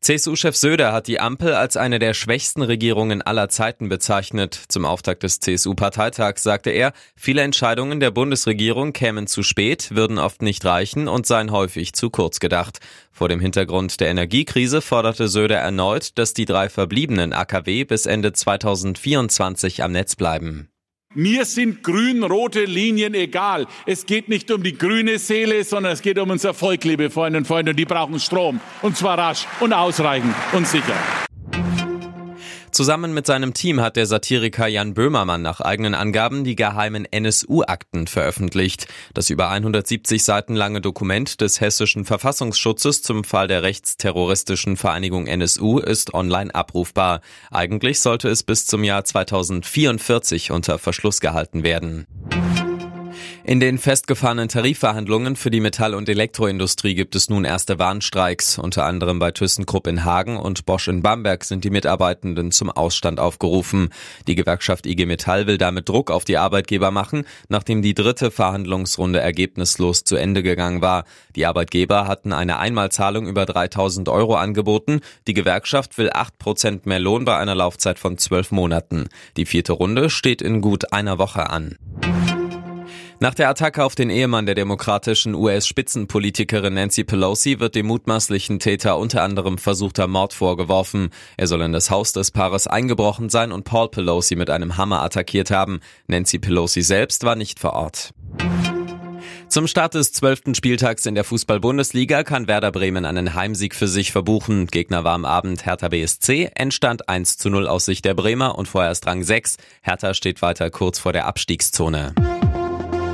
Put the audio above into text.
CSU-Chef Söder hat die Ampel als eine der schwächsten Regierungen aller Zeiten bezeichnet. Zum Auftakt des CSU-Parteitags sagte er, viele Entscheidungen der Bundesregierung kämen zu spät, würden oft nicht reichen und seien häufig zu kurz gedacht. Vor dem Hintergrund der Energiekrise forderte Söder erneut, dass die drei verbliebenen AKW bis Ende 2024 am Netz bleiben. Mir sind grün-rote Linien egal. Es geht nicht um die grüne Seele, sondern es geht um unser Volk, liebe Freundinnen und Freunde. Und die brauchen Strom. Und zwar rasch und ausreichend und sicher. Zusammen mit seinem Team hat der Satiriker Jan Böhmermann nach eigenen Angaben die geheimen NSU-Akten veröffentlicht. Das über 170 Seiten lange Dokument des hessischen Verfassungsschutzes zum Fall der rechtsterroristischen Vereinigung NSU ist online abrufbar. Eigentlich sollte es bis zum Jahr 2044 unter Verschluss gehalten werden. In den festgefahrenen Tarifverhandlungen für die Metall- und Elektroindustrie gibt es nun erste Warnstreiks. Unter anderem bei ThyssenKrupp in Hagen und Bosch in Bamberg sind die Mitarbeitenden zum Ausstand aufgerufen. Die Gewerkschaft IG Metall will damit Druck auf die Arbeitgeber machen, nachdem die dritte Verhandlungsrunde ergebnislos zu Ende gegangen war. Die Arbeitgeber hatten eine Einmalzahlung über 3000 Euro angeboten. Die Gewerkschaft will 8 Prozent mehr Lohn bei einer Laufzeit von zwölf Monaten. Die vierte Runde steht in gut einer Woche an. Nach der Attacke auf den Ehemann der demokratischen US-Spitzenpolitikerin Nancy Pelosi wird dem mutmaßlichen Täter unter anderem versuchter Mord vorgeworfen. Er soll in das Haus des Paares eingebrochen sein und Paul Pelosi mit einem Hammer attackiert haben. Nancy Pelosi selbst war nicht vor Ort. Zum Start des zwölften Spieltags in der Fußball-Bundesliga kann Werder Bremen einen Heimsieg für sich verbuchen. Gegner war am Abend Hertha BSC, Endstand 1 zu 0 aus Sicht der Bremer und vorerst Rang 6. Hertha steht weiter kurz vor der Abstiegszone.